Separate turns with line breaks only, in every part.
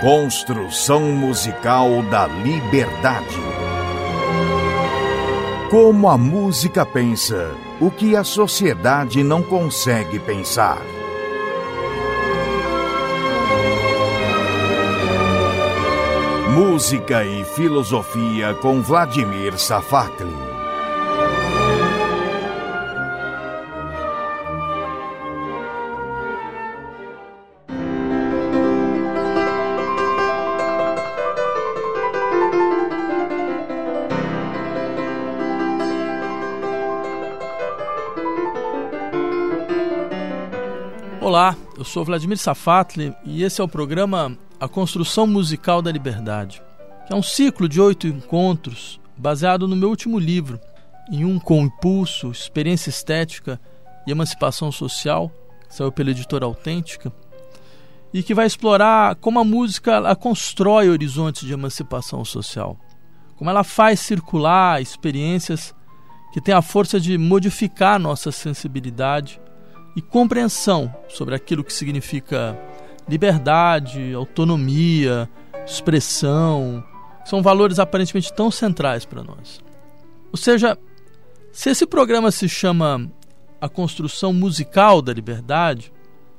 Construção musical da liberdade. Como a música pensa, o que a sociedade não consegue pensar. Música e filosofia com Vladimir Safatli.
Sou Vladimir Safatli e esse é o programa A Construção Musical da Liberdade, que é um ciclo de oito encontros baseado no meu último livro, em um com impulso, experiência estética e emancipação social, que saiu pela editora Autêntica, e que vai explorar como a música constrói horizontes de emancipação social, como ela faz circular experiências que têm a força de modificar nossa sensibilidade e compreensão sobre aquilo que significa liberdade, autonomia, expressão, são valores aparentemente tão centrais para nós. Ou seja, se esse programa se chama A Construção Musical da Liberdade,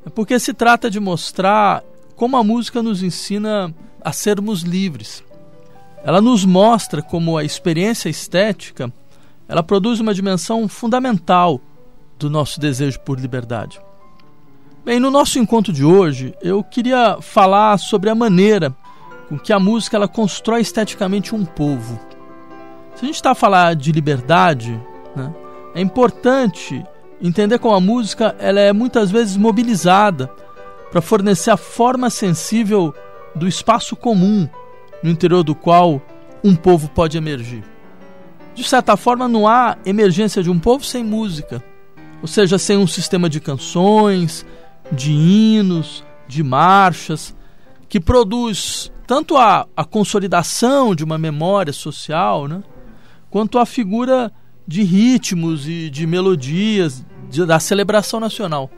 é porque se trata de mostrar como a música nos ensina a sermos livres. Ela nos mostra como a experiência estética ela produz uma dimensão fundamental do nosso desejo por liberdade. Bem, no nosso encontro de hoje, eu queria falar sobre a maneira com que a música ela constrói esteticamente um povo. Se a gente está a falar de liberdade, né, é importante entender como a música ela é muitas vezes mobilizada para fornecer a forma sensível do espaço comum no interior do qual um povo pode emergir. De certa forma, não há emergência de um povo sem música ou seja, sem um sistema de canções, de hinos, de marchas, que produz tanto a, a consolidação de uma memória social, né, quanto a figura de ritmos e de melodias de, da celebração nacional.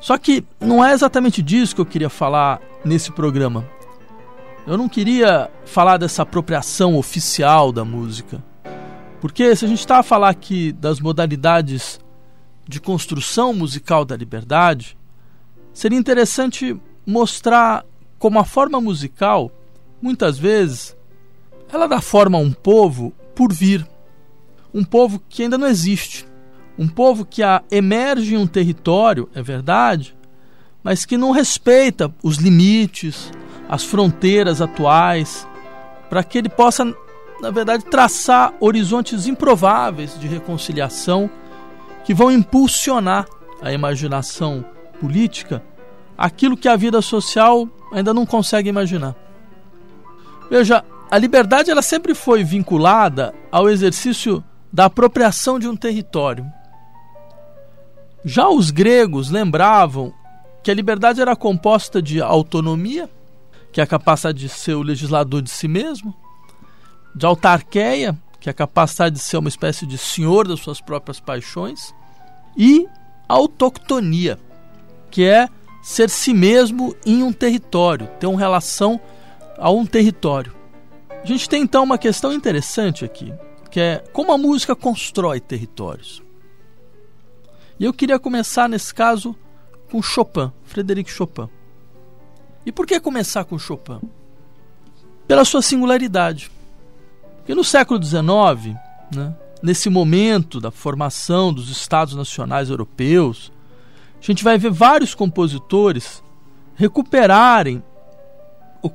Só que não é exatamente disso que eu queria falar nesse programa. Eu não queria falar dessa apropriação oficial da música. Porque se a gente está a falar aqui das modalidades de construção musical da liberdade, seria interessante mostrar como a forma musical, muitas vezes, ela dá forma a um povo por vir. Um povo que ainda não existe. Um povo que emerge em um território, é verdade, mas que não respeita os limites, as fronteiras atuais, para que ele possa, na verdade, traçar horizontes improváveis de reconciliação que vão impulsionar a imaginação política aquilo que a vida social ainda não consegue imaginar. Veja, a liberdade ela sempre foi vinculada ao exercício da apropriação de um território. Já os gregos lembravam que a liberdade era composta de autonomia, que é a capacidade de ser o legislador de si mesmo, de autarqueia, que é a capacidade de ser uma espécie de senhor das suas próprias paixões, e autoctonia, que é ser si mesmo em um território, ter uma relação a um território. A gente tem então uma questão interessante aqui, que é como a música constrói territórios. E eu queria começar nesse caso com Chopin, Frederic Chopin. E por que começar com Chopin? Pela sua singularidade. Porque no século XIX, né, nesse momento da formação dos Estados Nacionais Europeus, a gente vai ver vários compositores recuperarem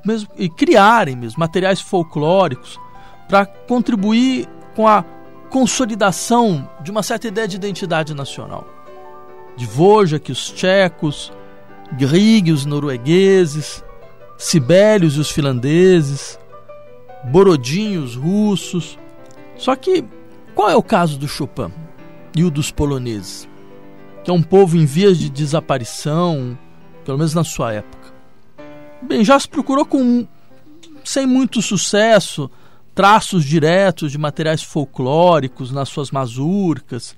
mesmo, e criarem mesmo materiais folclóricos para contribuir com a consolidação de uma certa ideia de identidade nacional. Dvořák, os tchecos, Grieg, os noruegueses, Sibelius, os finlandeses, Borodin, os russos. Só que qual é o caso do Chopin e o dos poloneses? Que é um povo em vias de desaparição, pelo menos na sua época. Bem, já se procurou com sem muito sucesso traços diretos de materiais folclóricos nas suas mazurcas,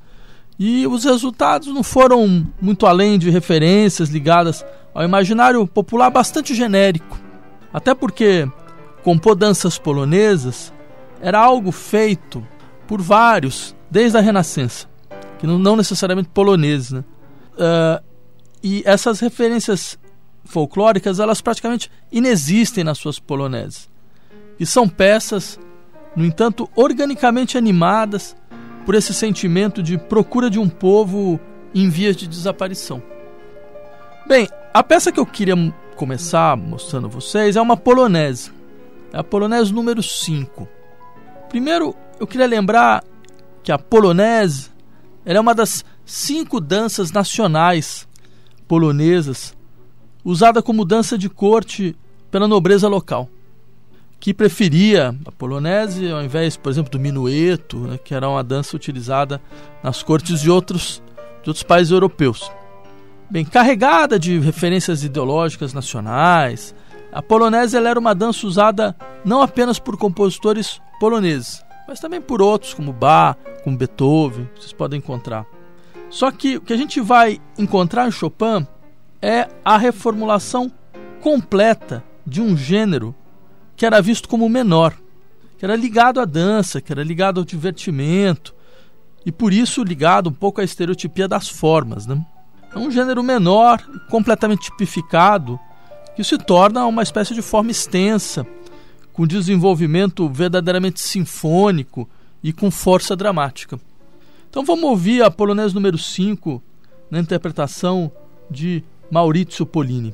e os resultados não foram muito além de referências ligadas ao imaginário popular bastante genérico. Até porque compor danças polonesas era algo feito por vários desde a Renascença, que não, não necessariamente poloneses. Né? Uh, e essas referências folclóricas elas praticamente inexistem nas suas poloneses. E são peças, no entanto, organicamente animadas por esse sentimento de procura de um povo em vias de desaparição. Bem, a peça que eu queria começar mostrando a vocês é uma polonese. É a polonese número 5. Primeiro, eu queria lembrar que a polonese é uma das cinco danças nacionais polonesas, usada como dança de corte pela nobreza local, que preferia a polonese ao invés, por exemplo, do minueto, né, que era uma dança utilizada nas cortes de outros, de outros países europeus. Bem, carregada de referências ideológicas nacionais, a polonese era uma dança usada não apenas por compositores poloneses, mas também por outros, como Bach, como Beethoven, vocês podem encontrar. Só que o que a gente vai encontrar em Chopin é a reformulação completa de um gênero que era visto como menor, que era ligado à dança, que era ligado ao divertimento e por isso ligado um pouco à estereotipia das formas. Né? É um gênero menor, completamente tipificado, que se torna uma espécie de forma extensa, com desenvolvimento verdadeiramente sinfônico e com força dramática. Então vamos ouvir a polonesa número 5 na interpretação de Maurizio Polini.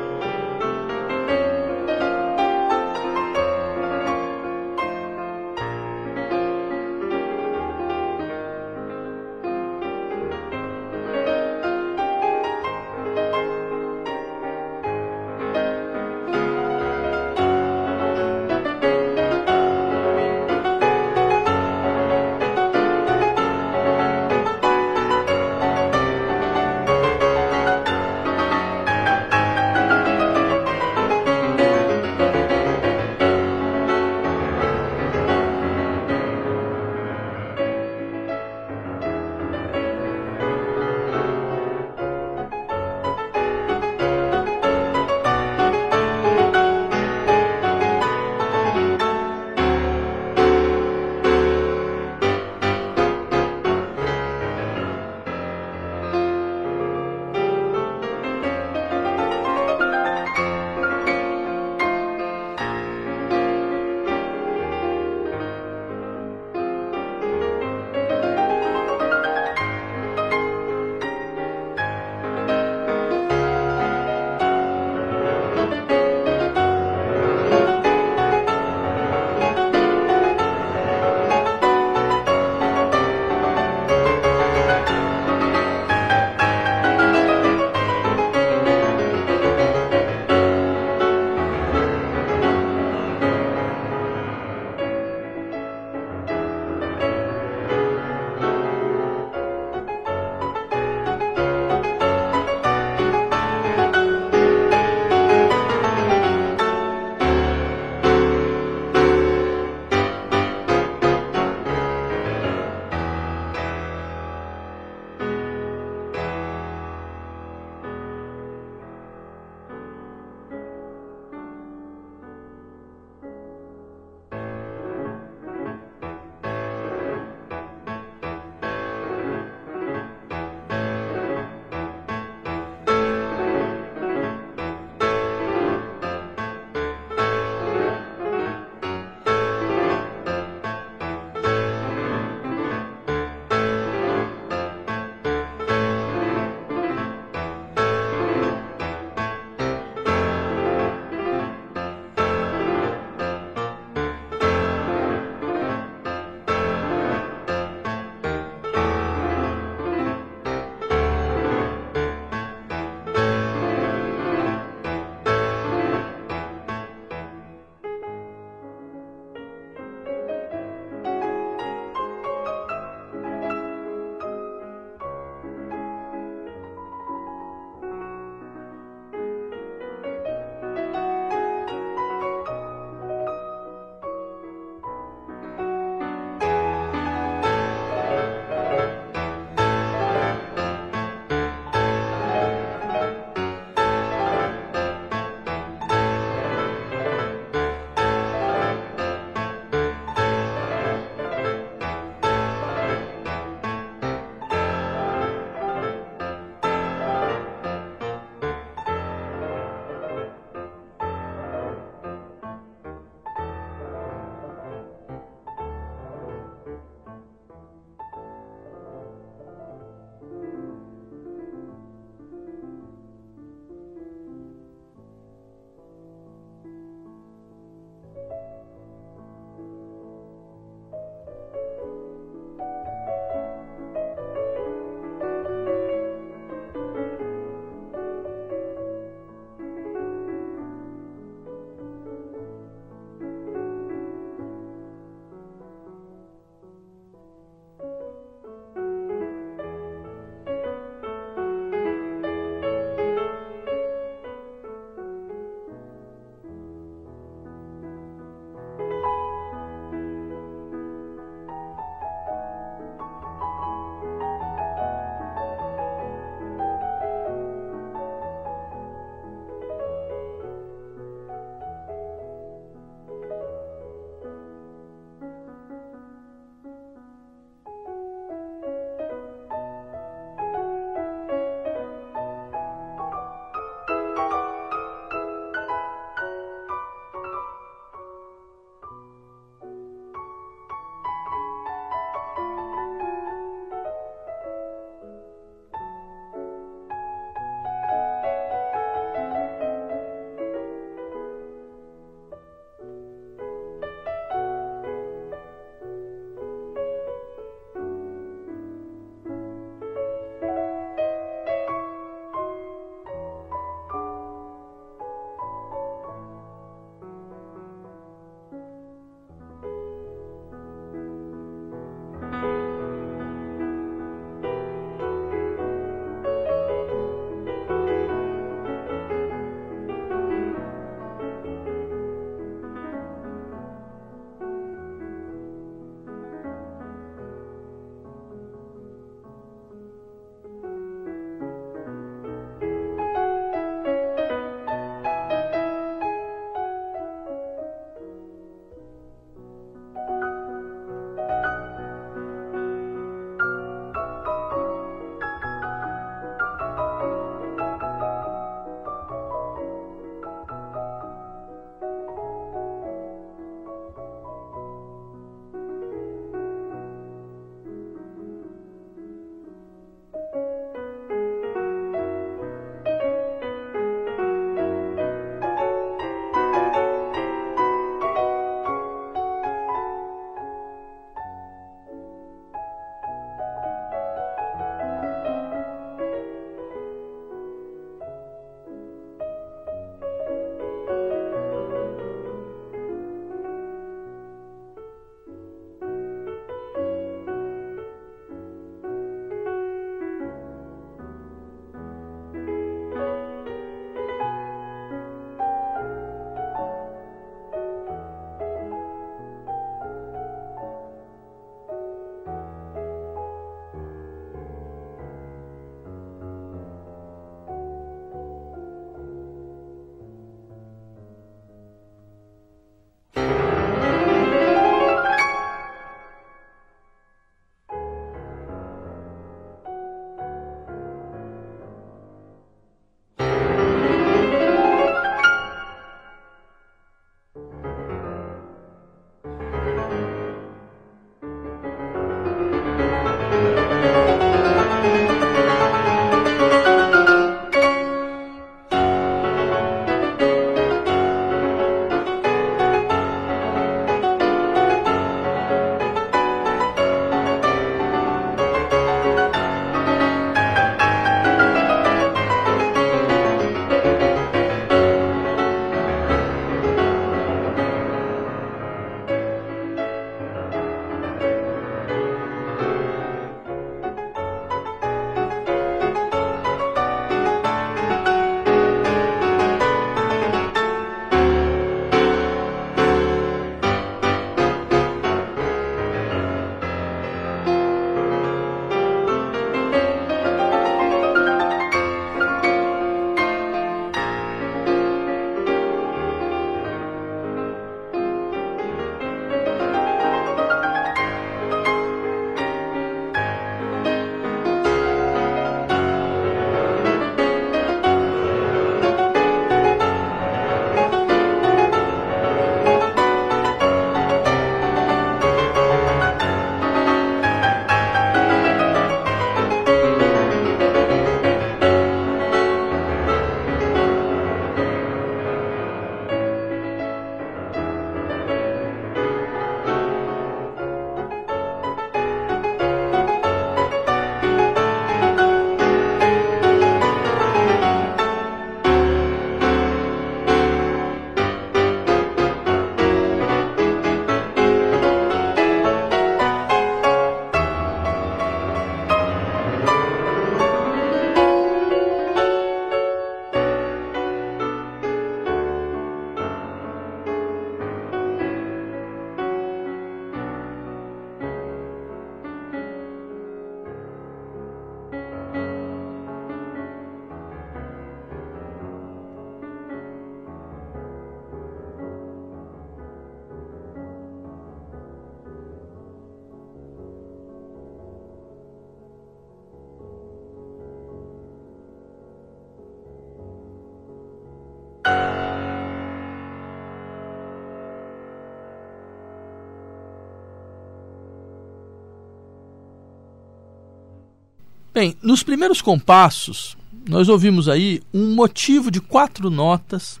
Bem, nos primeiros compassos, nós ouvimos aí um motivo de quatro notas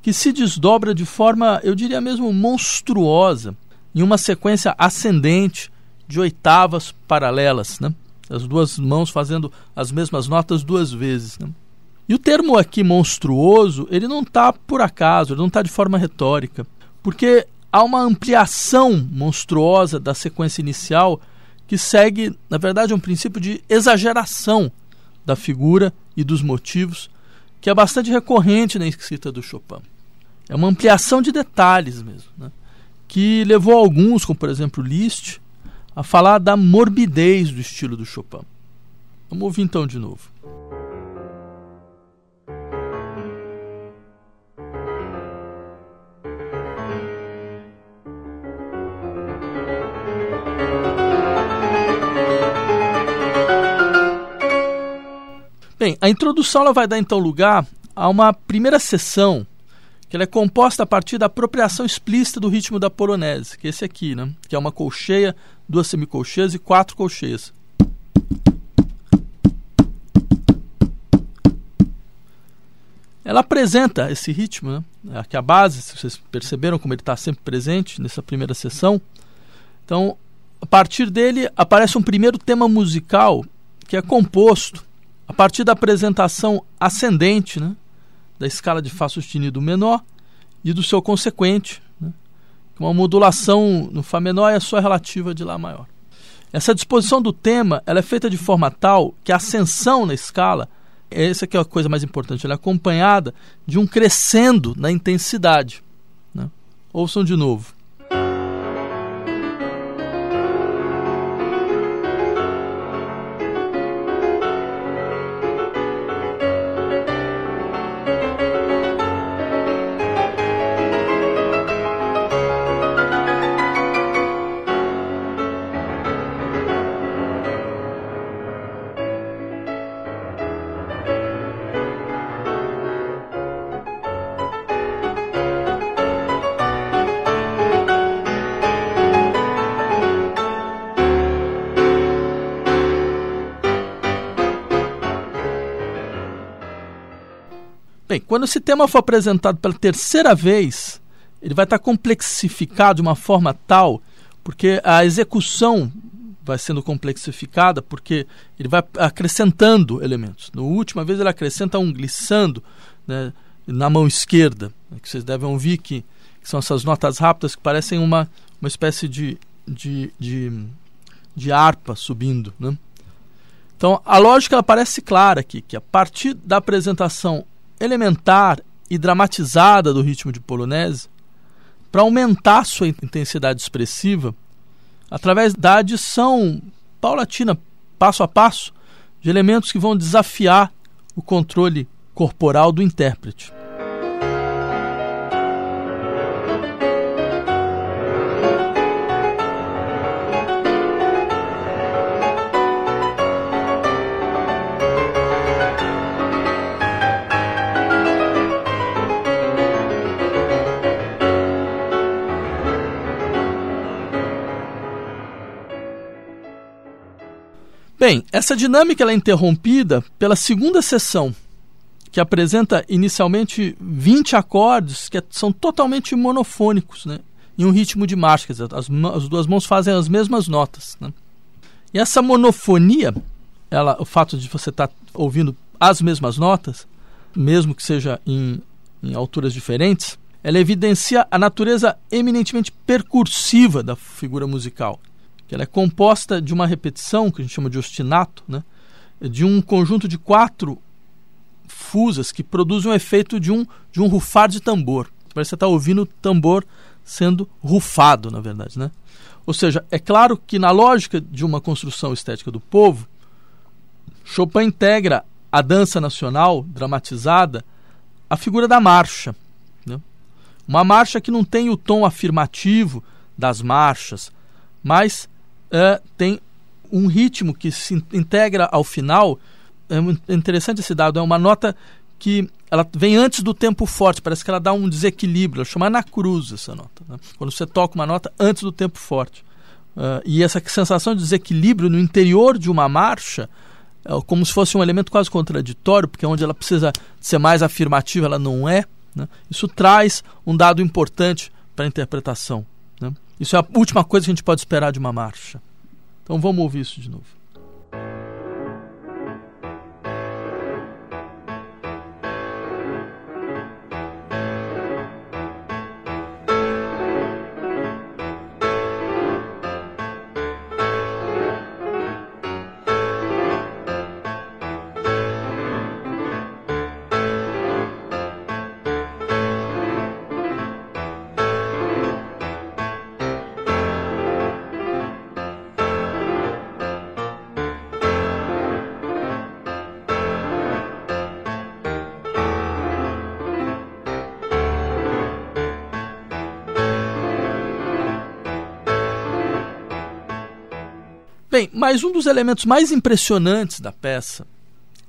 que se desdobra de forma, eu diria mesmo, monstruosa, em uma sequência ascendente de oitavas paralelas, né? as duas mãos fazendo as mesmas notas duas vezes. Né? E o termo aqui monstruoso, ele não está por acaso, ele não está de forma retórica, porque há uma ampliação monstruosa da sequência inicial que segue, na verdade, um princípio de exageração da figura e dos motivos, que é bastante recorrente na escrita do Chopin. É uma ampliação de detalhes mesmo, né? que levou alguns, como por exemplo Liszt, a falar da morbidez do estilo do Chopin. Vamos ouvir então de novo. Bem, a introdução ela vai dar então lugar a uma primeira sessão que ela é composta a partir da apropriação explícita do ritmo da polonese, que é esse aqui, né? que é uma colcheia, duas semicolcheias e quatro colcheias. Ela apresenta esse ritmo, né? aqui a base, se vocês perceberam como ele está sempre presente nessa primeira sessão. Então, a partir dele aparece um primeiro tema musical que é composto a partir da apresentação ascendente né, da escala de Fá sustenido menor e do seu consequente, né, uma modulação no Fá menor a sua relativa de Lá maior. Essa disposição do tema ela é feita de forma tal que a ascensão na escala, essa que é a coisa mais importante, ela é acompanhada de um crescendo na intensidade. Né? Ouçam de novo. Quando esse tema for apresentado pela terceira vez, ele vai estar complexificado de uma forma tal, porque a execução vai sendo complexificada, porque ele vai acrescentando elementos. Na última vez ele acrescenta um glissando né, na mão esquerda, né, que vocês devem ouvir que, que, são essas notas rápidas que parecem uma, uma espécie de, de, de, de harpa subindo. Né? Então a lógica ela parece clara aqui, que a partir da apresentação elementar e dramatizada do ritmo de polonese para aumentar sua intensidade expressiva através da adição paulatina, passo a passo, de elementos que vão desafiar o controle corporal do intérprete. Bem, essa dinâmica é interrompida pela segunda sessão, que apresenta inicialmente 20 acordes que são totalmente monofônicos, né? em um ritmo de marcha, quer dizer, as, as duas mãos fazem as mesmas notas. Né? E essa monofonia, ela, o fato de você estar tá ouvindo as mesmas notas, mesmo que seja em, em alturas diferentes, ela evidencia a natureza eminentemente percursiva da figura musical que ela é composta de uma repetição, que a gente chama de ostinato, né? de um conjunto de quatro fusas que produzem um efeito de um, de um rufar de tambor. Parece que você está ouvindo o tambor sendo rufado, na verdade. Né? Ou seja, é claro que na lógica de uma construção estética do povo, Chopin integra a dança nacional dramatizada à figura da marcha. Né? Uma marcha que não tem o tom afirmativo das marchas, mas uh, tem um ritmo que se integra ao final. É interessante esse dado, é uma nota que ela vem antes do tempo forte, parece que ela dá um desequilíbrio, chama na cruz essa nota. Né? Quando você toca uma nota antes do tempo forte. Uh, e essa sensação de desequilíbrio no interior de uma marcha é como se fosse um elemento quase contraditório, porque onde ela precisa ser mais afirmativa, ela não é. Né? Isso traz um dado importante para a interpretação. Isso é a última coisa que a gente pode esperar de uma marcha. Então vamos ouvir isso de novo. Bem, mas um dos elementos mais impressionantes da peça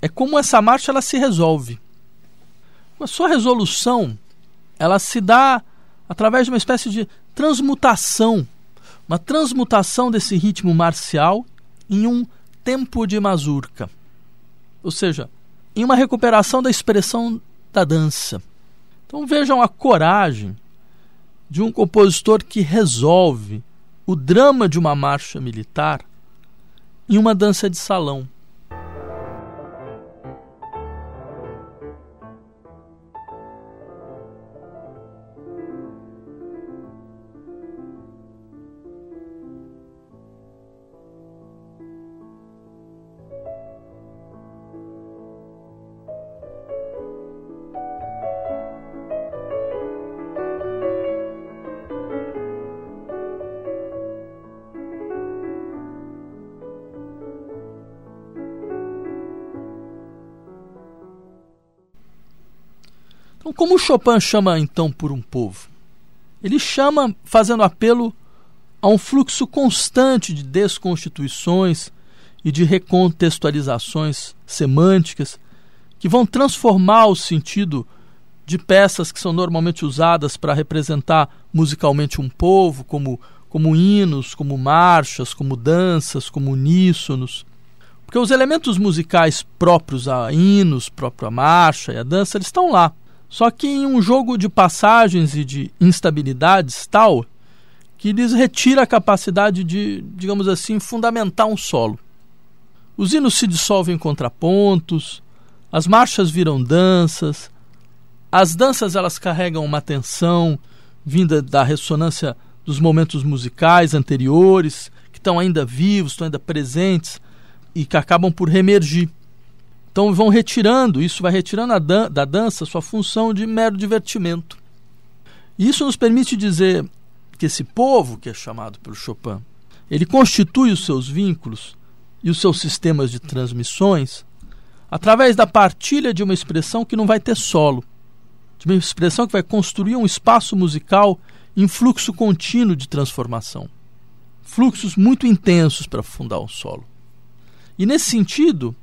é como essa marcha ela se resolve. A sua resolução ela se dá através de uma espécie de transmutação, uma transmutação desse ritmo marcial em um tempo de mazurca. Ou seja, em uma recuperação da expressão da dança. Então vejam a coragem de um compositor que resolve o drama de uma marcha militar em uma dança de salão. Como Chopin chama então por um povo? Ele chama fazendo apelo a um fluxo constante de desconstituições e de recontextualizações semânticas que vão transformar o sentido de peças que são normalmente usadas para representar musicalmente um povo, como, como hinos, como marchas, como danças, como uníssonos. Porque os elementos musicais próprios a hinos, próprio a marcha e a dança, eles estão lá. Só que em um jogo de passagens e de instabilidades tal que lhes retira a capacidade de, digamos assim, fundamentar um solo. Os hinos se dissolvem em contrapontos, as marchas viram danças, as danças elas carregam uma tensão vinda da ressonância dos momentos musicais anteriores, que estão ainda vivos, estão ainda presentes e que acabam por remergir. Então vão retirando, isso vai retirando dan da dança sua função de mero divertimento. E isso nos permite dizer que esse povo, que é chamado pelo Chopin, ele constitui os seus vínculos e os seus sistemas de transmissões através da partilha de uma expressão que não vai ter solo, de uma expressão que vai construir um espaço musical em fluxo contínuo de transformação. Fluxos muito intensos para fundar um solo. E nesse sentido,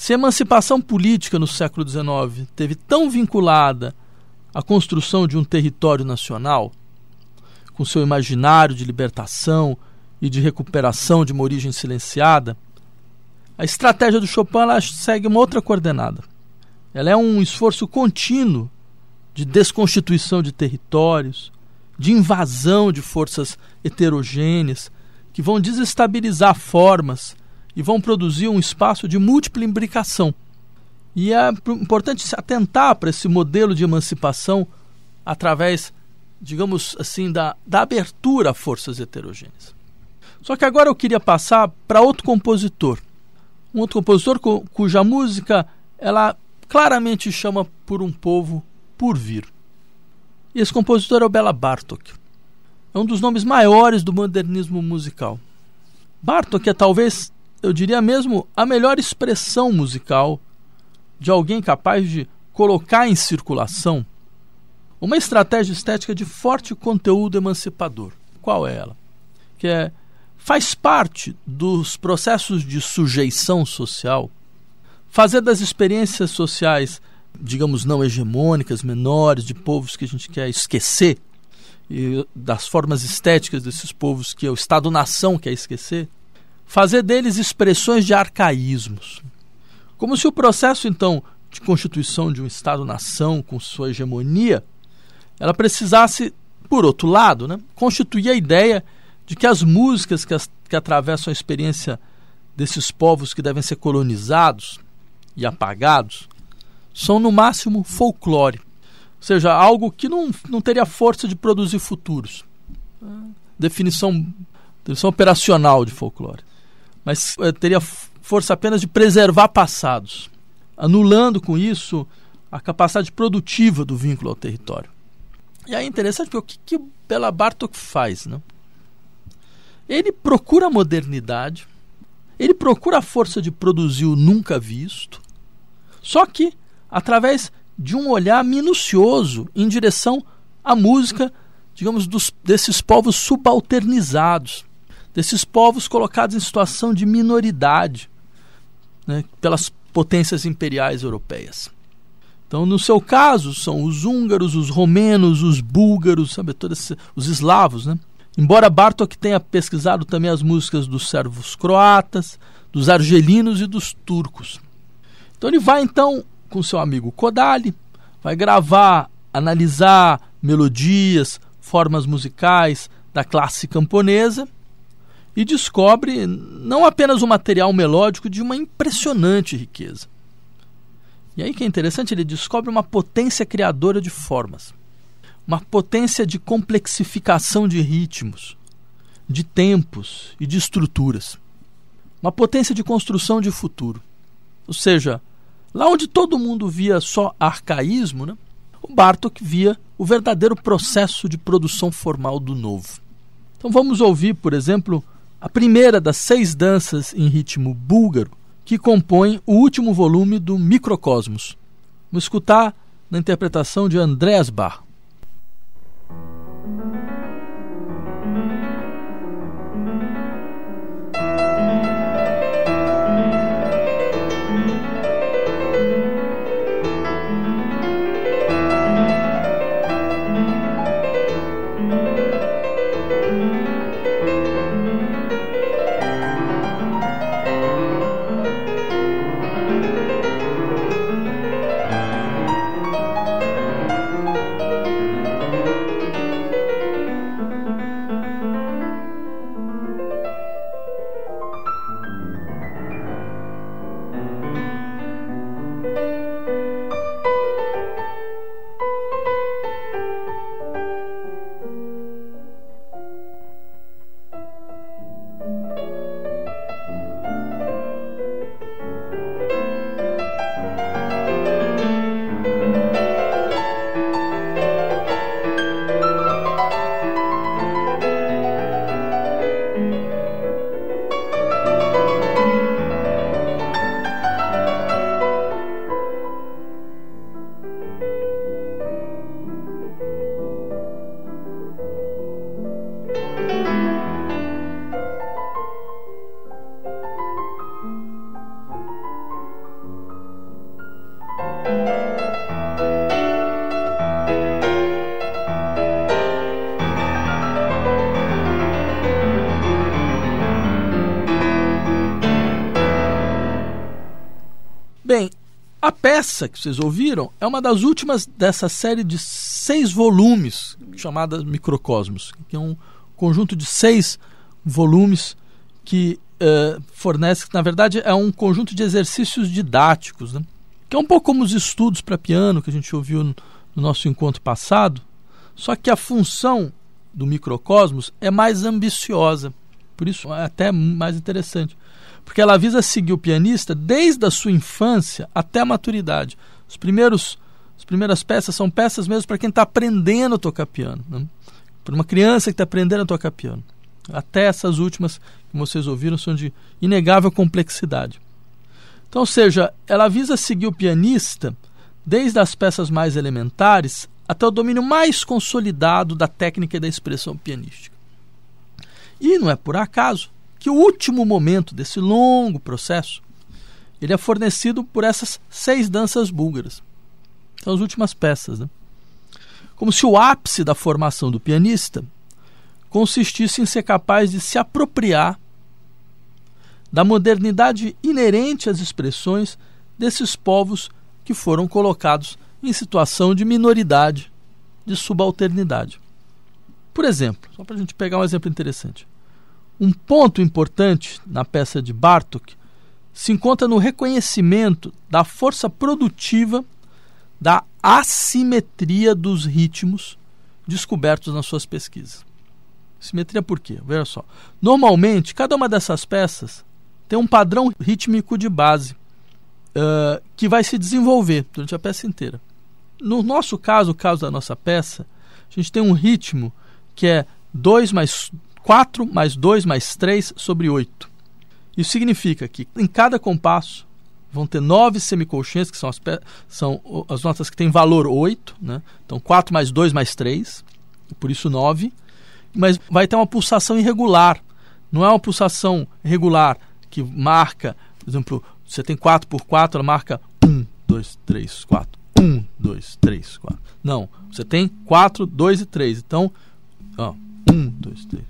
se a emancipação política no século XIX teve tão vinculada à construção de um território nacional, com seu imaginário de libertação e de recuperação de uma origem silenciada, a estratégia do Chopin segue uma outra coordenada. Ela é um esforço contínuo de desconstituição de territórios, de invasão de forças heterogêneas que vão desestabilizar formas e vão produzir um espaço de múltipla imbricação. E é importante se atentar para esse modelo de emancipação através, digamos assim, da, da abertura a forças heterogêneas. Só que agora eu queria passar para outro compositor. Um outro compositor cu, cuja música ela claramente chama por um povo por vir. E esse compositor é o Bela Bartok. É um dos nomes maiores do modernismo musical. Bartok é talvez eu diria mesmo, a melhor expressão musical de alguém capaz de colocar em circulação uma estratégia estética de forte conteúdo emancipador. Qual é ela? Que é faz parte dos processos de sujeição social fazer das experiências sociais, digamos, não hegemônicas, menores, de povos que a gente quer esquecer, e das formas estéticas desses povos que o Estado-nação quer esquecer, fazer deles expressões de arcaísmos. Como se o processo, então, de constituição de um Estado-nação com sua hegemonia, ela precisasse, por outro lado, né, constituir a ideia de que as músicas que, as, que atravessam a experiência desses povos que devem ser colonizados e apagados são, no máximo, folclore. Ou seja, algo que não, não teria força de produzir futuros. Definição, definição operacional de folclore. Mas é, teria força apenas de preservar passados, anulando com isso a capacidade produtiva do vínculo ao território. E aí é interessante porque o que, que Bela Bartok faz? Né? Ele procura a modernidade, ele procura a força de produzir o nunca visto, só que através de um olhar minucioso em direção à música, digamos, dos, desses povos subalternizados, desses povos colocados em situação de minoridade né, pelas potências imperiais europeias. Então, no seu caso, são os húngaros, os romenos, os búlgaros, sabe, todos os eslavos, né? Embora Bartok tenha pesquisado também as músicas dos servos croatas, dos argelinos e dos turcos. Então ele vai então com seu amigo Kodali, vai gravar, analisar melodias, formas musicais da classe camponesa e descobre não apenas um material melódico de uma impressionante riqueza. E aí que é interessante, ele descobre uma potência criadora de formas, uma potência de complexificação de ritmos, de tempos e de estruturas, uma potência de construção de futuro. Ou seja, Lá onde todo mundo via só arcaísmo, né, o Bartok via o verdadeiro processo de produção formal do novo. Então vamos ouvir, por exemplo, a primeira das seis danças em ritmo búlgaro que compõem o último volume do Microcosmos. Vamos escutar na interpretação de Andreas Bach. Essa que vocês ouviram é uma das últimas dessa série de seis volumes chamada Microcosmos, que é um conjunto de seis volumes que uh, fornece, na verdade, é um conjunto de exercícios didáticos, né? que é um pouco como os estudos para piano que a gente ouviu no, no nosso encontro passado, só que a função do microcosmos é mais ambiciosa, por isso é até mais interessante porque ela visa seguir o pianista desde a sua infância até a maturidade. Os primeiros, as primeiras peças são peças mesmo para quem está aprendendo a tocar piano, né? para uma criança que está aprendendo a tocar piano. Até essas últimas que vocês ouviram são de inegável complexidade. Então, ou seja, ela visa seguir o pianista desde as peças mais elementares até o domínio mais consolidado da técnica e da expressão pianística. E não é por acaso que o último momento desse longo processo ele é fornecido por essas seis danças búlgaras. São as últimas peças. Né? Como se o ápice da formação do pianista consistisse em ser capaz de se apropriar da modernidade inerente às expressões desses povos que foram colocados em situação de minoridade, de subalternidade. Por exemplo, só para a gente pegar um exemplo interessante, um ponto importante na peça de Bartok se encontra no reconhecimento da força produtiva da assimetria dos ritmos descobertos nas suas pesquisas. Simetria por quê? Veja só. Normalmente, cada uma dessas peças tem um padrão rítmico de base uh, que vai se desenvolver durante a peça inteira. No nosso caso, o caso da nossa peça, a gente tem um ritmo que é 2 mais 4 mais 2 mais 3 sobre 8. Isso significa que em cada compasso vão ter nove semicolchões, que são as, são as notas que têm valor 8, né? então 4 mais 2 mais 3, por isso 9, mas vai ter uma pulsação irregular. Não é uma pulsação regular que marca, por exemplo, você tem 4 por 4, ela marca 1, 2, 3, 4. 1, 2, 3, 4. Não, você tem 4, 2 e 3. Então, ó, 1, 2, 3,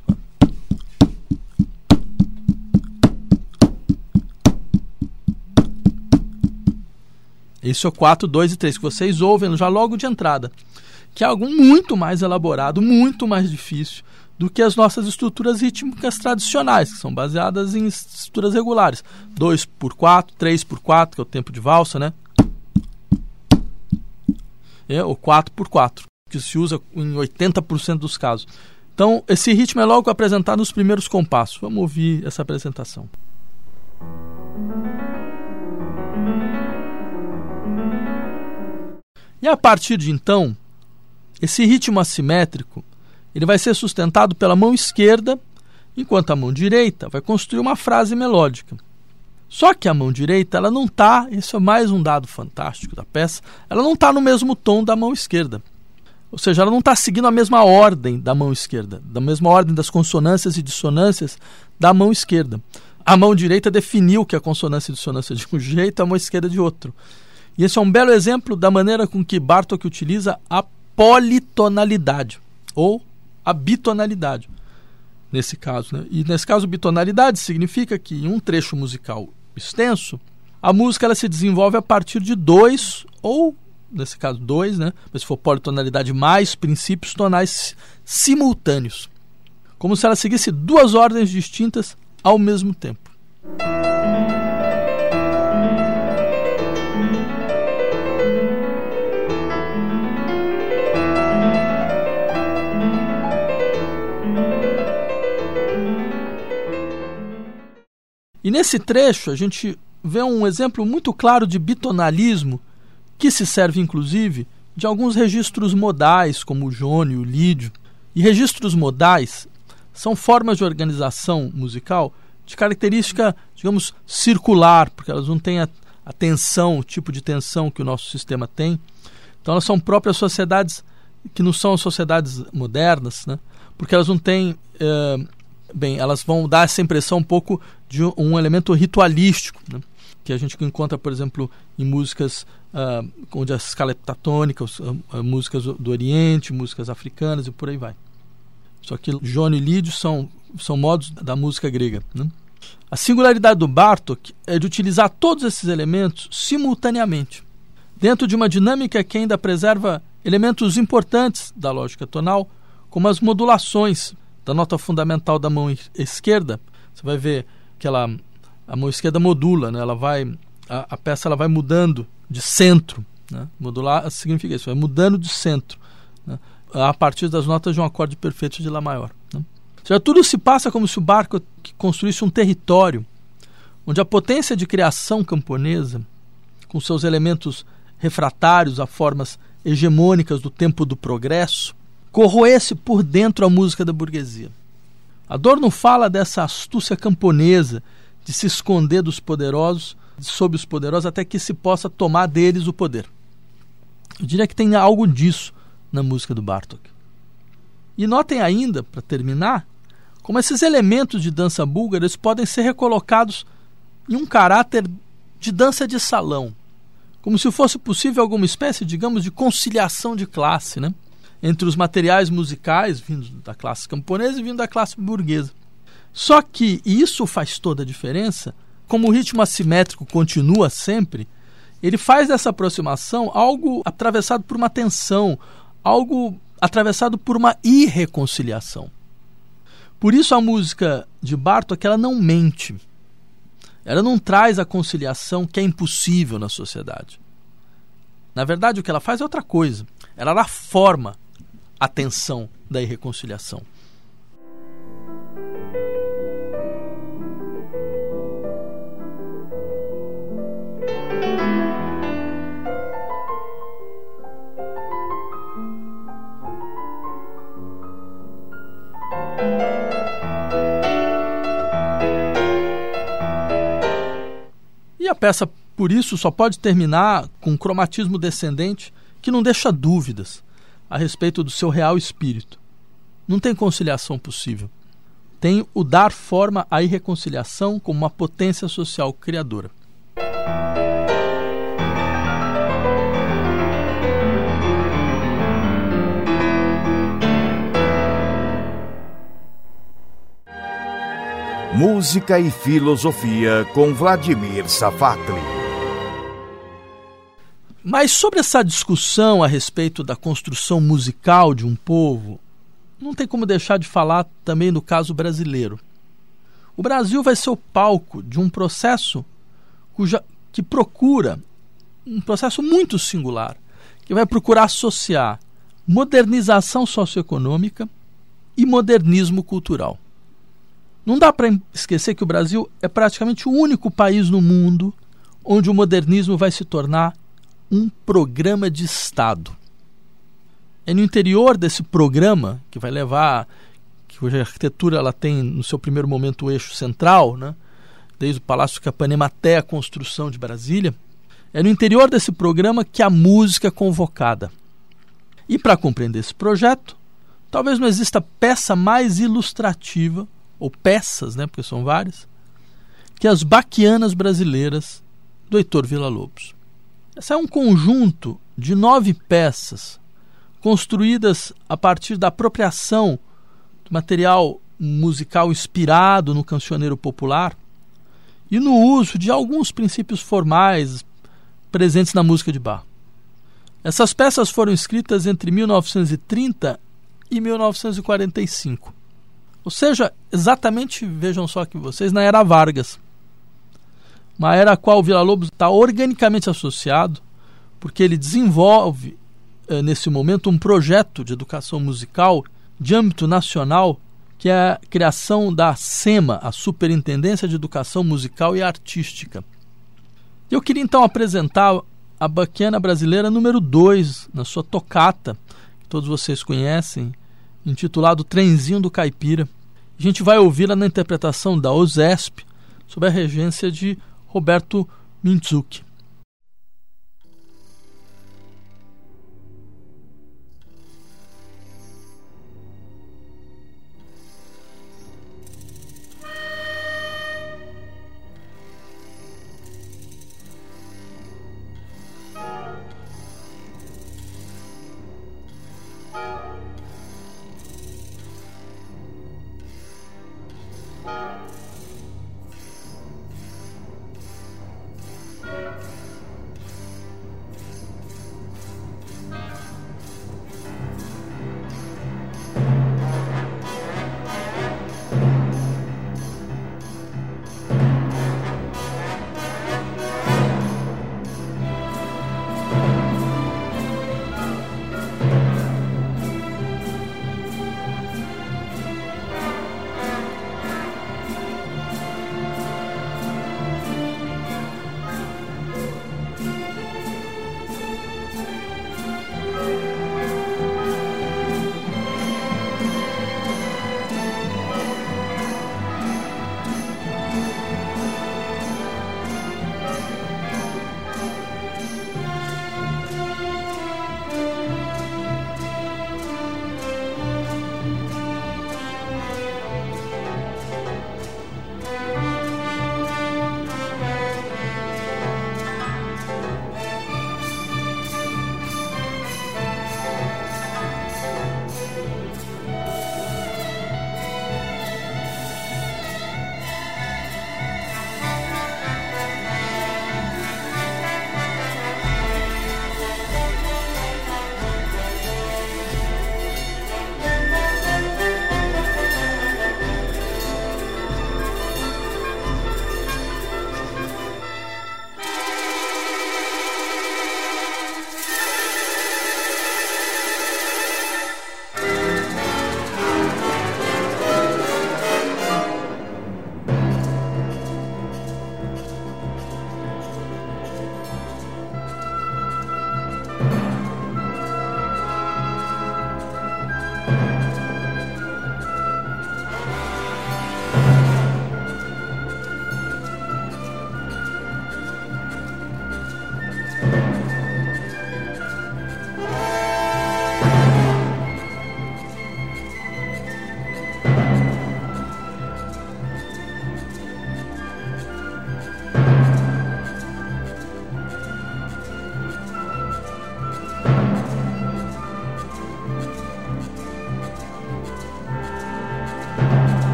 Esse é o 4, 2 e 3, que vocês ouvem já logo de entrada. Que é algo muito mais elaborado, muito mais difícil do que as nossas estruturas rítmicas tradicionais, que são baseadas em estruturas regulares. 2 por 4, 3 por 4, que é o tempo de valsa, né? É, ou 4 por 4, que se usa em 80% dos casos. Então, esse ritmo é logo apresentado nos primeiros compassos. Vamos ouvir essa apresentação. E a partir de então, esse ritmo assimétrico ele vai ser sustentado pela mão esquerda, enquanto a mão direita vai construir uma frase melódica. Só que a mão direita, ela não está, esse é mais um dado fantástico da peça, ela não está no mesmo tom da mão esquerda. Ou seja, ela não está seguindo a mesma ordem da mão esquerda, da mesma ordem das consonâncias e dissonâncias da mão esquerda. A mão direita definiu que a consonância e dissonância de um jeito, a mão esquerda de outro. E esse é um belo exemplo da maneira com que Bartok utiliza a politonalidade, ou a bitonalidade, nesse caso. Né? E nesse caso, bitonalidade significa que em um trecho musical extenso, a música ela se desenvolve a partir de dois, ou nesse caso dois, né? mas se for politonalidade mais princípios tonais simultâneos. Como se ela seguisse duas ordens distintas ao mesmo tempo. E nesse trecho a gente vê um exemplo muito claro de bitonalismo, que se serve inclusive de alguns registros modais, como o jônio, o lídio. E registros modais são formas de organização musical de característica, digamos, circular, porque elas não têm a, a tensão, o tipo de tensão que o nosso sistema tem. Então elas são próprias sociedades que não são sociedades modernas, né? porque elas não têm eh, bem, elas vão dar essa impressão um pouco de um elemento ritualístico, né? que a gente encontra, por exemplo, em músicas uh, onde a escala é heptatônica, uh, músicas do Oriente, músicas africanas e por aí vai. Só que João e Lídio são, são modos da música grega. Né? A singularidade do Bartok é de utilizar todos esses elementos simultaneamente, dentro de uma dinâmica que ainda preserva elementos importantes da lógica tonal, como as modulações da nota fundamental da mão esquerda, você vai ver que ela, a mão esquerda modula, né? ela vai, a, a peça ela vai mudando de centro. Né? Modular significa isso, vai mudando de centro né? a partir das notas de um acorde perfeito de Lá maior. Né? Seja, tudo se passa como se o barco construísse um território onde a potência de criação camponesa, com seus elementos refratários a formas hegemônicas do tempo do progresso, corroesse por dentro a música da burguesia. Adorno fala dessa astúcia camponesa de se esconder dos poderosos, sob os poderosos, até que se possa tomar deles o poder. Eu diria que tem algo disso na música do Bartok. E notem ainda, para terminar, como esses elementos de dança búlgara podem ser recolocados em um caráter de dança de salão, como se fosse possível alguma espécie, digamos, de conciliação de classe, né? Entre os materiais musicais vindos da classe camponesa e vindo da classe burguesa. Só que isso faz toda a diferença, como o ritmo assimétrico continua sempre, ele faz dessa aproximação algo atravessado por uma tensão, algo atravessado por uma irreconciliação. Por isso a música de Bartok ela não mente. Ela não traz a conciliação que é impossível na sociedade. Na verdade, o que ela faz é outra coisa. Ela dá forma à tensão da irreconciliação. a peça, por isso, só pode terminar com um cromatismo descendente que não deixa dúvidas a respeito do seu real espírito. Não tem conciliação possível. Tem o dar forma à irreconciliação como uma potência social criadora.
Música e Filosofia com Vladimir Safatli.
Mas sobre essa discussão a respeito da construção musical de um povo, não tem como deixar de falar também no caso brasileiro. O Brasil vai ser o palco de um processo cuja, que procura, um processo muito singular, que vai procurar associar modernização socioeconômica e modernismo cultural. Não dá para esquecer que o Brasil é praticamente o único país no mundo onde o modernismo vai se tornar um programa de Estado. É no interior desse programa que vai levar, que hoje a arquitetura ela tem no seu primeiro momento o eixo central, né? desde o Palácio Capanema até a construção de Brasília. É no interior desse programa que a música é convocada. E para compreender esse projeto, talvez não exista peça mais ilustrativa ou peças, né, porque são várias, que as baquianas brasileiras do Heitor Villa-Lobos. Essa é um conjunto de nove peças construídas a partir da apropriação do material musical inspirado no cancioneiro popular e no uso de alguns princípios formais presentes na música de Bach. Essas peças foram escritas entre 1930 e 1945. Ou seja, exatamente, vejam só aqui vocês, na era Vargas. Uma era a qual o Vila Lobos está organicamente associado, porque ele desenvolve, eh, nesse momento, um projeto de educação musical de âmbito nacional, que é a criação da SEMA, a Superintendência de Educação Musical e Artística. Eu queria então apresentar a Baquiana Brasileira número 2, na sua tocata, que todos vocês conhecem, intitulado Trenzinho do Caipira. A gente vai ouvi-la na interpretação da OSESP, sob a regência de Roberto Mintzuki.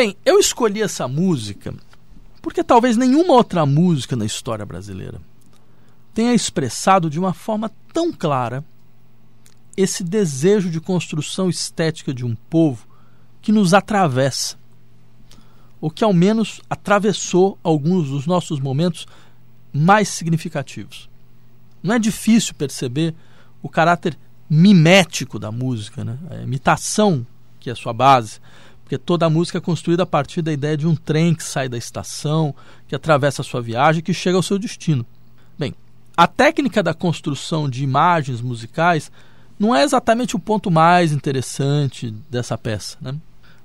Bem, eu escolhi essa música porque talvez nenhuma outra música na história brasileira tenha expressado de uma forma tão clara esse desejo de construção estética de um povo que nos atravessa, ou que ao menos atravessou alguns dos nossos momentos mais significativos. Não é difícil perceber o caráter mimético da música, né? a imitação que é a sua base, porque toda a música é construída a partir da ideia de um trem que sai da estação, que atravessa a sua viagem, que chega ao seu destino. Bem, a técnica da construção de imagens musicais não é exatamente o ponto mais interessante dessa peça, né?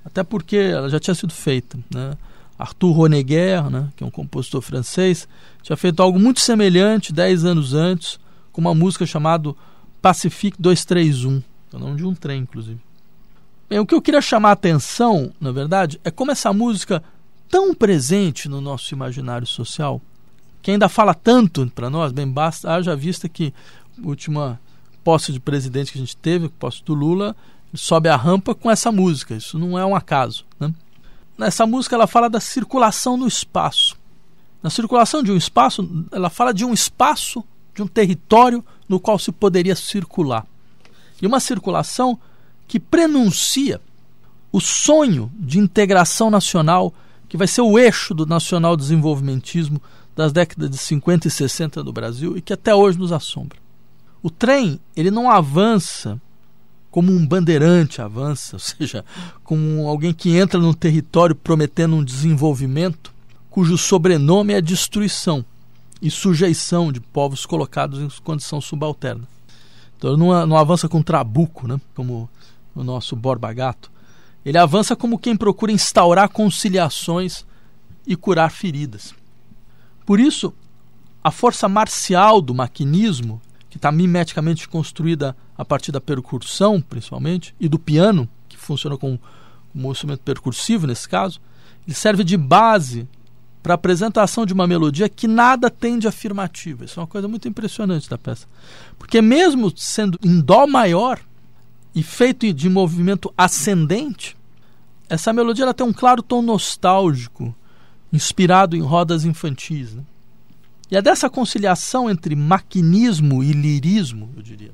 até porque ela já tinha sido feita. Né? Arthur Honegger, né, que é um compositor francês, tinha feito algo muito semelhante dez anos antes, com uma música chamada Pacific 231, é o nome de um trem, inclusive. Bem, o que eu queria chamar a atenção, na verdade, é como essa música, tão presente no nosso imaginário social, que ainda fala tanto para nós, bem, basta, haja vista que a última posse de presidente que a gente teve, posse do Lula, sobe a rampa com essa música, isso não é um acaso. Né? Nessa música ela fala da circulação no espaço. Na circulação de um espaço, ela fala de um espaço, de um território no qual se poderia circular. E uma circulação que prenuncia o sonho de integração nacional que vai ser o eixo do nacional desenvolvimentismo das décadas de 50 e 60 do Brasil e que até hoje nos assombra. O trem, ele não avança como um bandeirante avança, ou seja, como alguém que entra num território prometendo um desenvolvimento cujo sobrenome é destruição e sujeição de povos colocados em condição subalterna. Então ele não, não avança com trabuco, né? como o nosso Borba Gato, ele avança como quem procura instaurar conciliações e curar feridas. Por isso, a força marcial do maquinismo, que está mimeticamente construída a partir da percussão, principalmente, e do piano, que funciona como um instrumento percursivo nesse caso, ele serve de base para a apresentação de uma melodia que nada tem de afirmativa. Isso é uma coisa muito impressionante da peça. Porque mesmo sendo em dó maior, e feito de movimento ascendente, essa melodia ela tem um claro tom nostálgico, inspirado em rodas infantis. Né? E é dessa conciliação entre maquinismo e lirismo, eu diria,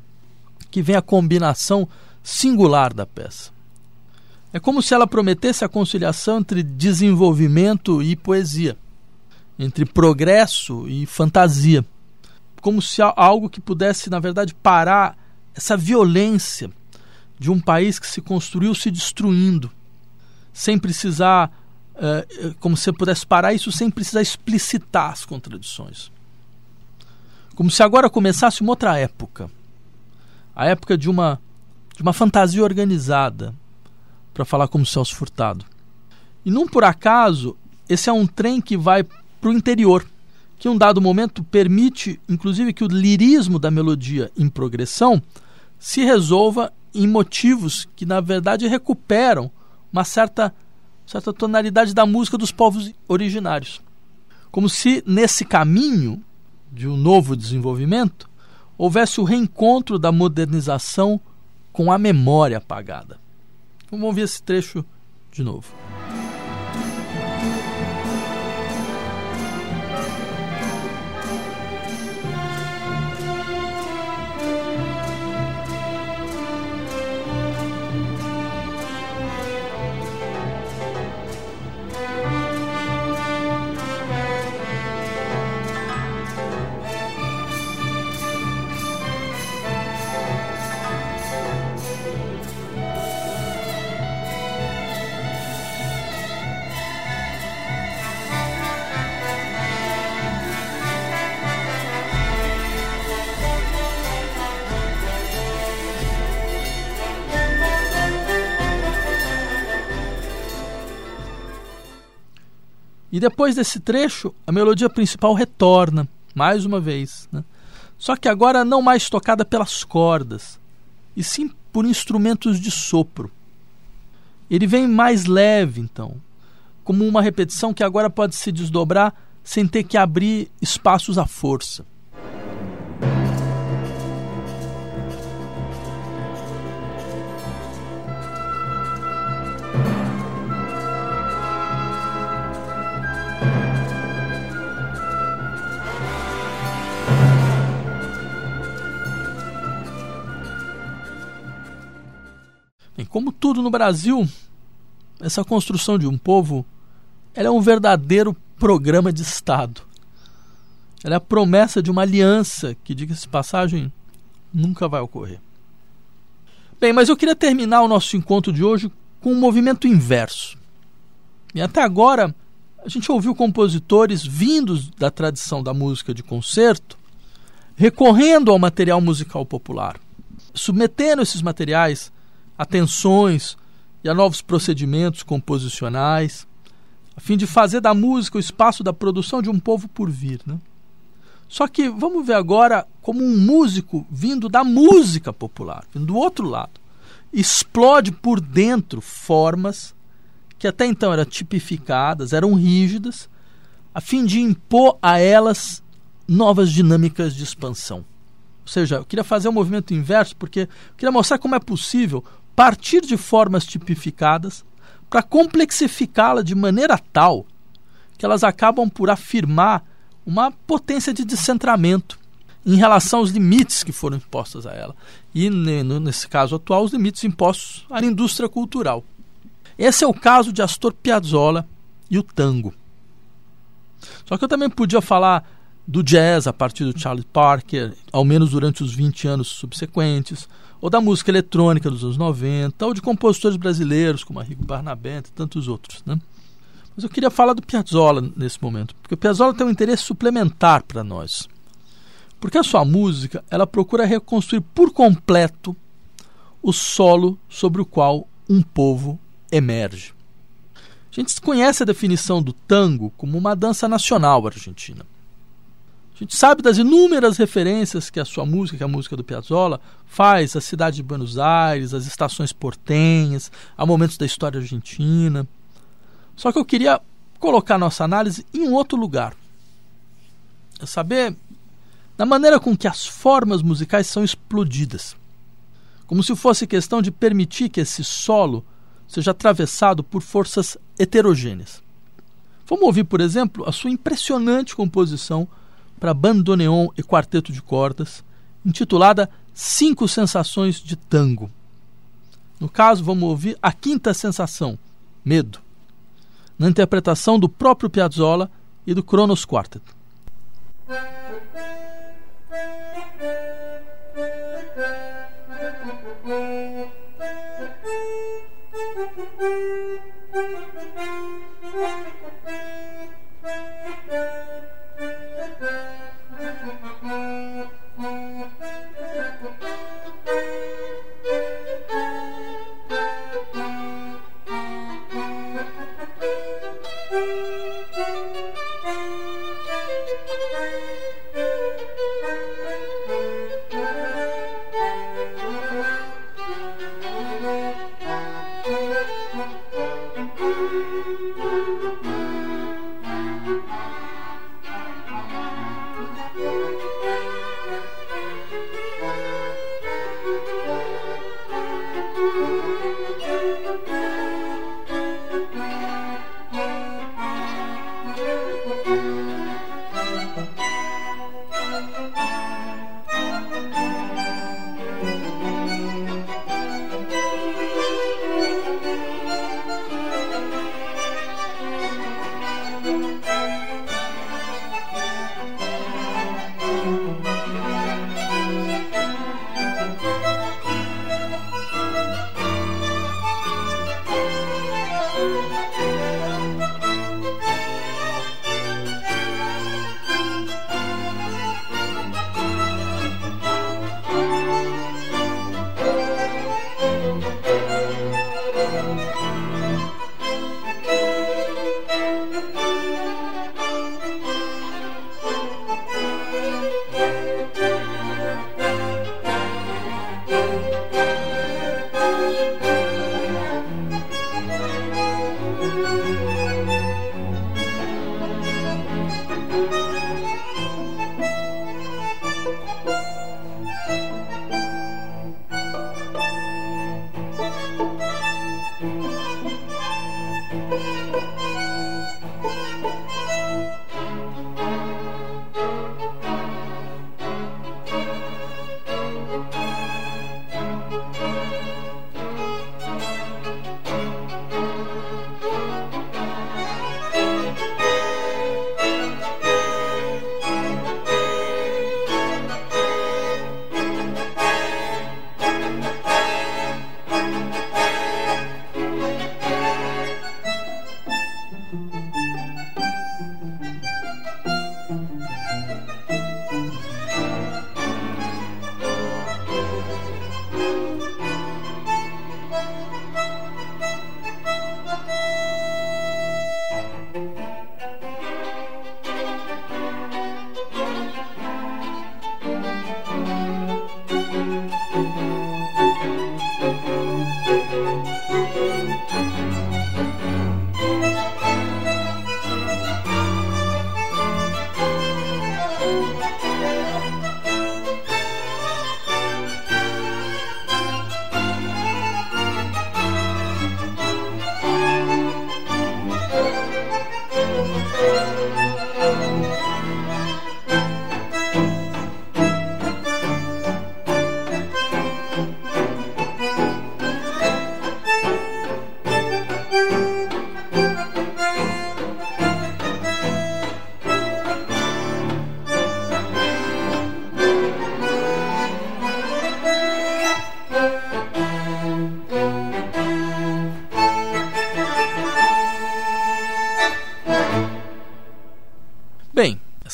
que vem a combinação singular da peça. É como se ela prometesse a conciliação entre desenvolvimento e poesia, entre progresso e fantasia. Como se algo que pudesse, na verdade, parar essa violência de um país que se construiu se destruindo, sem precisar, é, como se pudesse parar isso sem precisar explicitar as contradições. Como se agora começasse uma outra época a época de uma, de uma fantasia organizada, para falar como Celso Furtado. E não por acaso, esse é um trem que vai para o interior, que em um dado momento permite, inclusive, que o lirismo da melodia em progressão se resolva em motivos que, na verdade, recuperam uma certa, certa tonalidade da música dos povos originários. Como se nesse caminho de um novo desenvolvimento houvesse o reencontro da modernização com a memória apagada. Vamos ouvir esse trecho de novo. E depois desse trecho, a melodia principal retorna, mais uma vez. Né? Só que agora não mais tocada pelas cordas, e sim por instrumentos de sopro. Ele vem mais leve, então, como uma repetição que agora pode se desdobrar sem ter que abrir espaços à força. Como tudo no Brasil, essa construção de um povo é um verdadeiro programa de Estado. Ela é a promessa de uma aliança que, diga-se passagem, nunca vai ocorrer. Bem, mas eu queria terminar o nosso encontro de hoje com um movimento inverso. E até agora, a gente ouviu compositores vindos da tradição da música de concerto recorrendo ao material musical popular, submetendo esses materiais atenções e a novos procedimentos composicionais, a fim de fazer da música o espaço da produção de um povo por vir. Né? Só que vamos ver agora como um músico vindo da música popular, vindo do outro lado, explode por dentro formas que até então eram tipificadas, eram rígidas, a fim de impor a elas novas dinâmicas de expansão. Ou seja, eu queria fazer um movimento inverso porque eu queria mostrar como é possível partir de formas tipificadas para complexificá-la de maneira tal que elas acabam por afirmar uma potência de descentramento em relação aos limites que foram impostos a ela. E, nesse caso atual, os limites impostos à indústria cultural. Esse é o caso de Astor Piazzolla e o tango. Só que eu também podia falar do jazz a partir do Charlie Parker, ao menos durante os 20 anos subsequentes, ou da música eletrônica dos anos 90, ou de compositores brasileiros como Arrigo Barnabé e tantos outros. Né? Mas eu queria falar do Piazzolla nesse momento, porque o Piazzolla tem um interesse suplementar para nós. Porque a sua música ela procura reconstruir por completo o solo sobre o qual um povo emerge. A gente conhece a definição do tango como uma dança nacional argentina. A gente sabe das inúmeras referências que a sua música, que é a música do Piazzolla, faz à cidade de Buenos Aires, às estações portenhas, a momentos da história argentina. Só que eu queria colocar nossa análise em um outro lugar. É saber na maneira com que as formas musicais são explodidas. Como se fosse questão de permitir que esse solo seja atravessado por forças heterogêneas. Vamos ouvir, por exemplo, a sua impressionante composição para bandoneon e quarteto de cordas, intitulada Cinco Sensações de Tango. No caso, vamos ouvir a quinta sensação, medo, na interpretação do próprio Piazzolla e do Kronos Quartet. Thank you.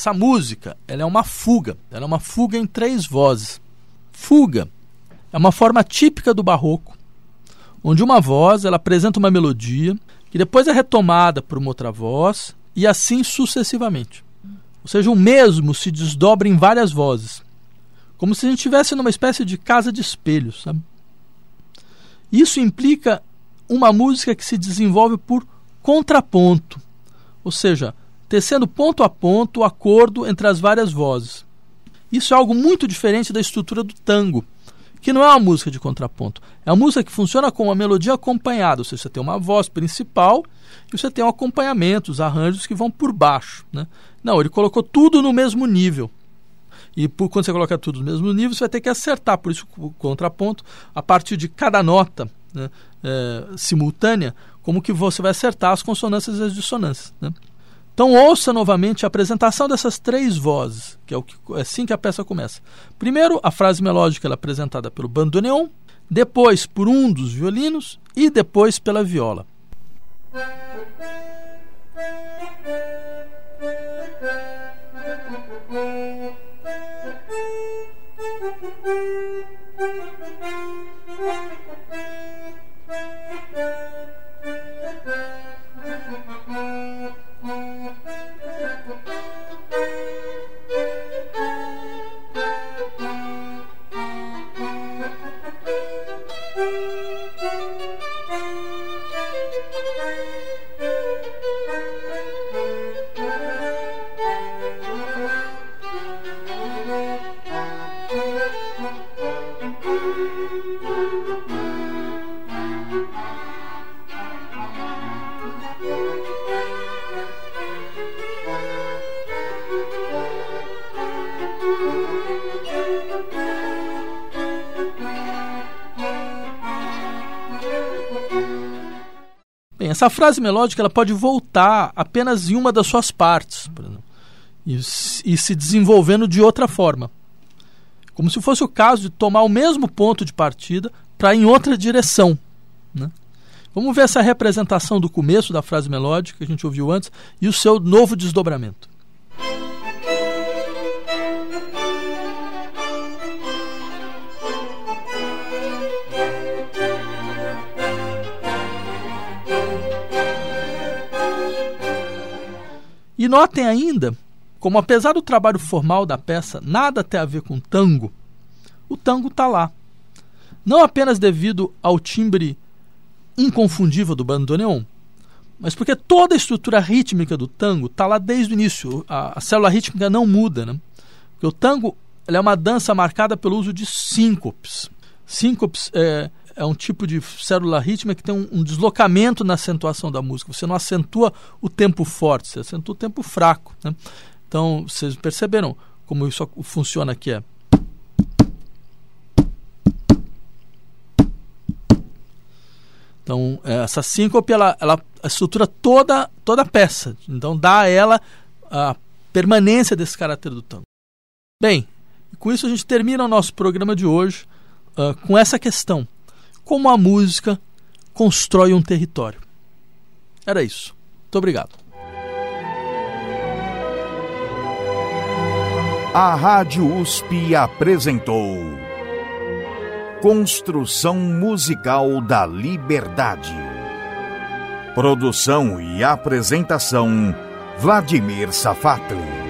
Essa música ela é uma fuga, ela é uma fuga em três vozes. Fuga é uma forma típica do barroco, onde uma voz ela apresenta uma melodia que depois é retomada por uma outra voz e assim sucessivamente. Ou seja, o mesmo se desdobra em várias vozes, como se a gente estivesse numa espécie de casa de espelhos, sabe? Isso implica uma música que se desenvolve por contraponto, ou seja, tecendo ponto a ponto o acordo entre as várias vozes. Isso é algo muito diferente da estrutura do tango, que não é uma música de contraponto. É uma música que funciona com uma melodia acompanhada, ou seja, você tem uma voz principal e você tem um acompanhamento, os arranjos que vão por baixo. Né? Não, ele colocou tudo no mesmo nível. E por, quando você coloca tudo no mesmo nível, você vai ter que acertar. Por isso, o contraponto, a partir de cada nota né, é, simultânea, como que você vai acertar as consonâncias e as dissonâncias. Né? Então ouça novamente a apresentação dessas três vozes, que é, o que, é assim que a peça começa. Primeiro, a frase melódica é apresentada pelo bandoneon, depois por um dos violinos e depois pela viola. Thank you. Bem, essa frase melódica ela pode voltar apenas em uma das suas partes e, e se desenvolvendo de outra forma. Como se fosse o caso de tomar o mesmo ponto de partida para em outra direção. Né? Vamos ver essa representação do começo da frase melódica que a gente ouviu antes e o seu novo desdobramento. E notem ainda como, apesar do trabalho formal da peça nada ter a ver com tango, o tango está lá. Não apenas devido ao timbre inconfundível do bandoneon, mas porque toda a estrutura rítmica do tango está lá desde o início. A, a, célula rítmica não muda. Né? Porque o tango é uma dança marcada pelo uso de síncopes. Síncopes é, é um tipo de célula rítmica que tem um, um, deslocamento na acentuação da música. Você não acentua o tempo forte, você acentua o tempo fraco. Né? Então, vocês perceberam como isso funciona aqui? É. Então, essa síncope, ela, ela estrutura toda, toda a peça. Então, dá a ela a permanência desse caráter do tango. Bem, com isso a gente termina o nosso programa de hoje uh, com essa questão como a música constrói um território. Era isso. Muito obrigado.
A Rádio USP apresentou Construção Musical da Liberdade. Produção e apresentação Vladimir Safatli.